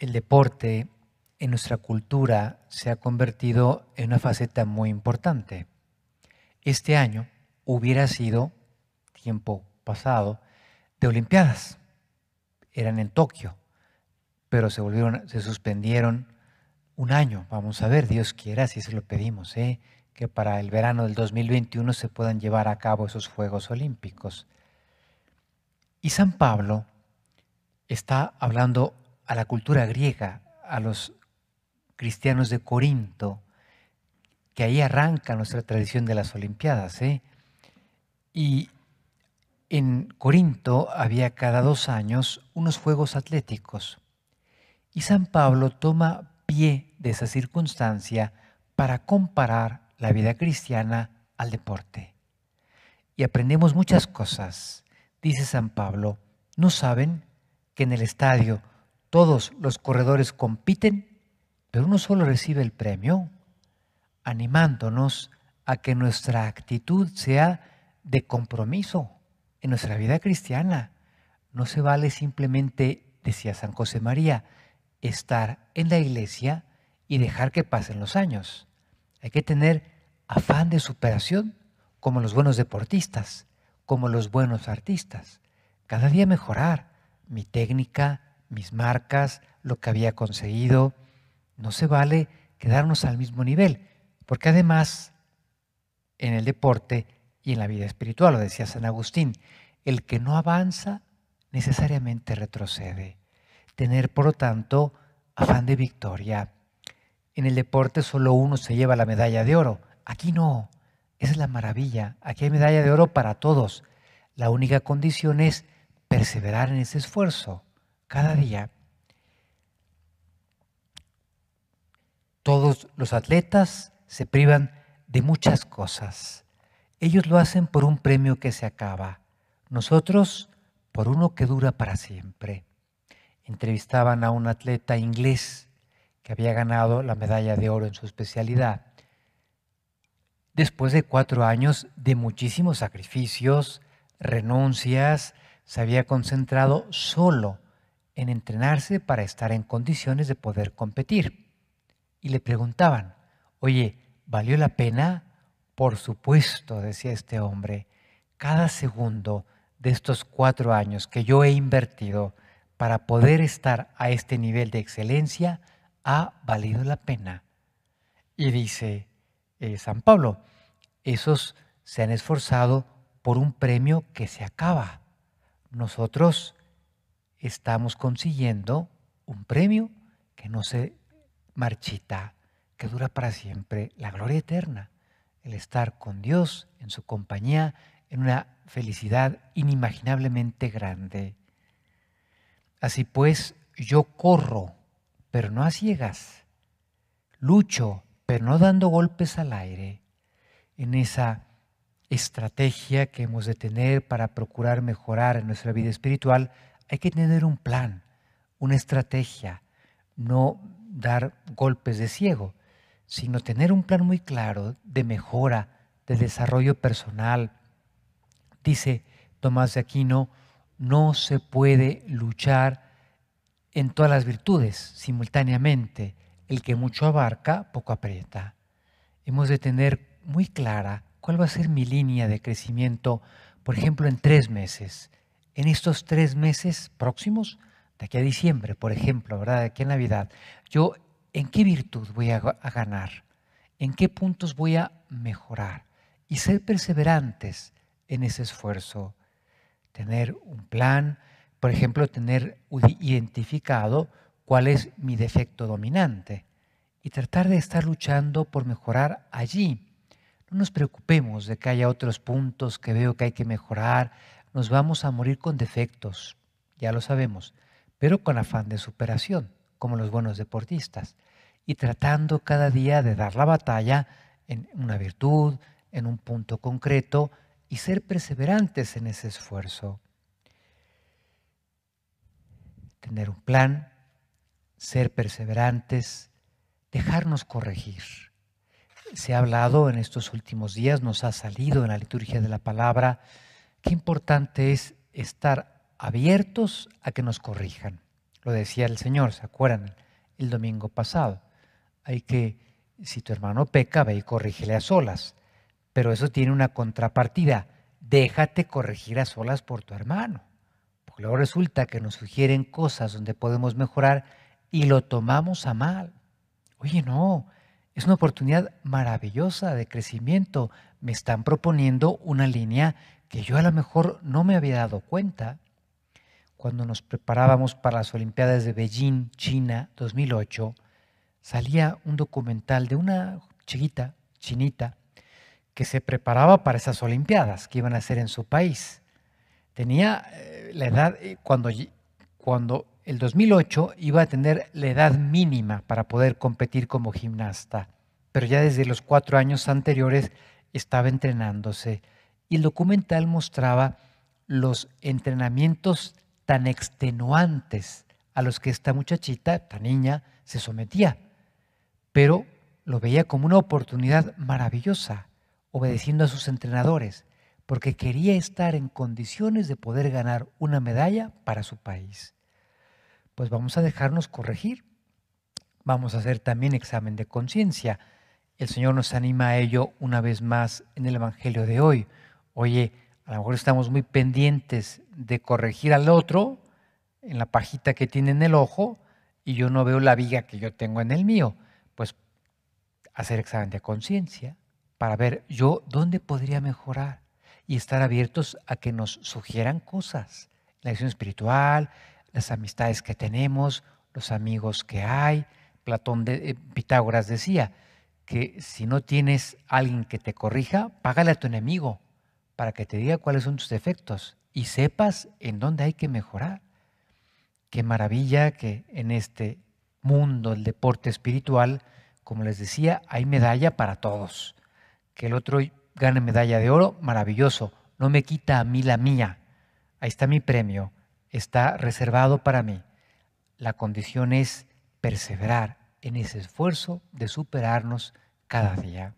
el deporte en nuestra cultura se ha convertido en una faceta muy importante. Este año hubiera sido, tiempo pasado, de Olimpiadas. Eran en Tokio, pero se volvieron, se suspendieron un año. Vamos a ver, Dios quiera, si se lo pedimos, ¿eh? que para el verano del 2021 se puedan llevar a cabo esos Juegos Olímpicos. Y San Pablo está hablando a la cultura griega, a los cristianos de Corinto, que ahí arranca nuestra tradición de las Olimpiadas. ¿eh? Y en Corinto había cada dos años unos Juegos Atléticos. Y San Pablo toma pie de esa circunstancia para comparar la vida cristiana al deporte. Y aprendemos muchas cosas. Dice San Pablo, ¿no saben que en el estadio todos los corredores compiten, pero uno solo recibe el premio? Animándonos a que nuestra actitud sea de compromiso en nuestra vida cristiana. No se vale simplemente, decía San José María, estar en la iglesia y dejar que pasen los años. Hay que tener afán de superación como los buenos deportistas, como los buenos artistas. Cada día mejorar mi técnica, mis marcas, lo que había conseguido. No se vale quedarnos al mismo nivel, porque además en el deporte y en la vida espiritual, lo decía San Agustín, el que no avanza necesariamente retrocede. Tener, por lo tanto, afán de victoria. En el deporte solo uno se lleva la medalla de oro. Aquí no. Esa es la maravilla. Aquí hay medalla de oro para todos. La única condición es perseverar en ese esfuerzo cada día. Todos los atletas se privan de muchas cosas. Ellos lo hacen por un premio que se acaba. Nosotros por uno que dura para siempre. Entrevistaban a un atleta inglés que había ganado la medalla de oro en su especialidad. Después de cuatro años de muchísimos sacrificios, renuncias, se había concentrado solo en entrenarse para estar en condiciones de poder competir. Y le preguntaban, oye, ¿valió la pena? Por supuesto, decía este hombre, cada segundo de estos cuatro años que yo he invertido para poder estar a este nivel de excelencia ha valido la pena. Y dice eh, San Pablo, esos se han esforzado por un premio que se acaba. Nosotros estamos consiguiendo un premio que no se marchita, que dura para siempre, la gloria eterna el estar con Dios en su compañía en una felicidad inimaginablemente grande. Así pues, yo corro, pero no a ciegas. Lucho, pero no dando golpes al aire. En esa estrategia que hemos de tener para procurar mejorar en nuestra vida espiritual, hay que tener un plan, una estrategia, no dar golpes de ciego sino tener un plan muy claro de mejora, de desarrollo personal. Dice Tomás de Aquino, no se puede luchar en todas las virtudes simultáneamente. El que mucho abarca, poco aprieta. Hemos de tener muy clara cuál va a ser mi línea de crecimiento, por ejemplo, en tres meses. En estos tres meses próximos, de aquí a diciembre, por ejemplo, ¿verdad? De aquí a Navidad, yo ¿en qué virtud voy a, ganar? ¿En qué puntos voy a mejorar? Y ser perseverantes en ese esfuerzo. Tener un plan, por ejemplo, tener identificado cuál es mi defecto dominante y tratar de estar luchando por mejorar allí. No nos preocupemos de que haya otros puntos que veo que hay que mejorar. Nos vamos a morir con defectos, ya lo sabemos, pero con afán de superación como los buenos deportistas, y tratando cada día de dar la batalla en una virtud, en un punto concreto, y ser perseverantes en ese esfuerzo. Tener un plan, ser perseverantes, dejarnos corregir. Se ha hablado en estos últimos días, nos ha salido en la liturgia de la palabra, qué importante es estar abiertos a que nos corrijan Lo decía el Señor, ¿se acuerdan? El domingo pasado. Hay que, si tu hermano peca, ve y corrígele a solas. Pero eso tiene una contrapartida. Déjate corregir a solas por tu hermano. Porque luego resulta que nos sugieren cosas donde podemos mejorar y lo tomamos a mal. Oye, no, es una oportunidad maravillosa de crecimiento. Me están proponiendo una línea que yo a lo mejor no me había dado cuenta. Cuando nos preparábamos para las Olimpiadas de Beijing, China, 2008, salía un documental de una chiquita, chinita, que se preparaba para esas Olimpiadas que iban a ser en su país. Tenía eh, la edad, eh, cuando, cuando el 2008 iba a tener la edad mínima para poder competir como gimnasta, pero ya desde los cuatro años anteriores estaba entrenándose y el documental mostraba los entrenamientos tan extenuantes a los que esta muchachita, esta niña, se sometía, pero lo veía como una oportunidad maravillosa, obedeciendo a sus entrenadores, porque quería estar en condiciones de poder ganar una medalla para su país. Pues vamos a dejarnos corregir. Vamos a hacer también examen de conciencia. El Señor nos anima a ello una vez más en el Evangelio de hoy. Oye, a lo mejor estamos muy pendientes de corregir al otro en la pajita que tiene en el ojo y yo no veo la viga que yo tengo en el mío. Pues hacer examen de conciencia para ver yo dónde podría mejorar y estar abiertos a que nos sugieran cosas. La acción espiritual, las amistades que tenemos, los amigos que hay. Platón de eh, Pitágoras decía que si no tienes alguien que te corrija, págale a tu enemigo para que te diga cuáles son tus defectos y sepas en dónde hay que mejorar. Qué maravilla que en este mundo del deporte espiritual, como les decía, hay medalla para todos. Que el otro gane medalla de oro, maravilloso. No me quita a mí la mía. Ahí está mi premio. Está reservado para mí. La condición es perseverar en ese esfuerzo de superarnos cada día.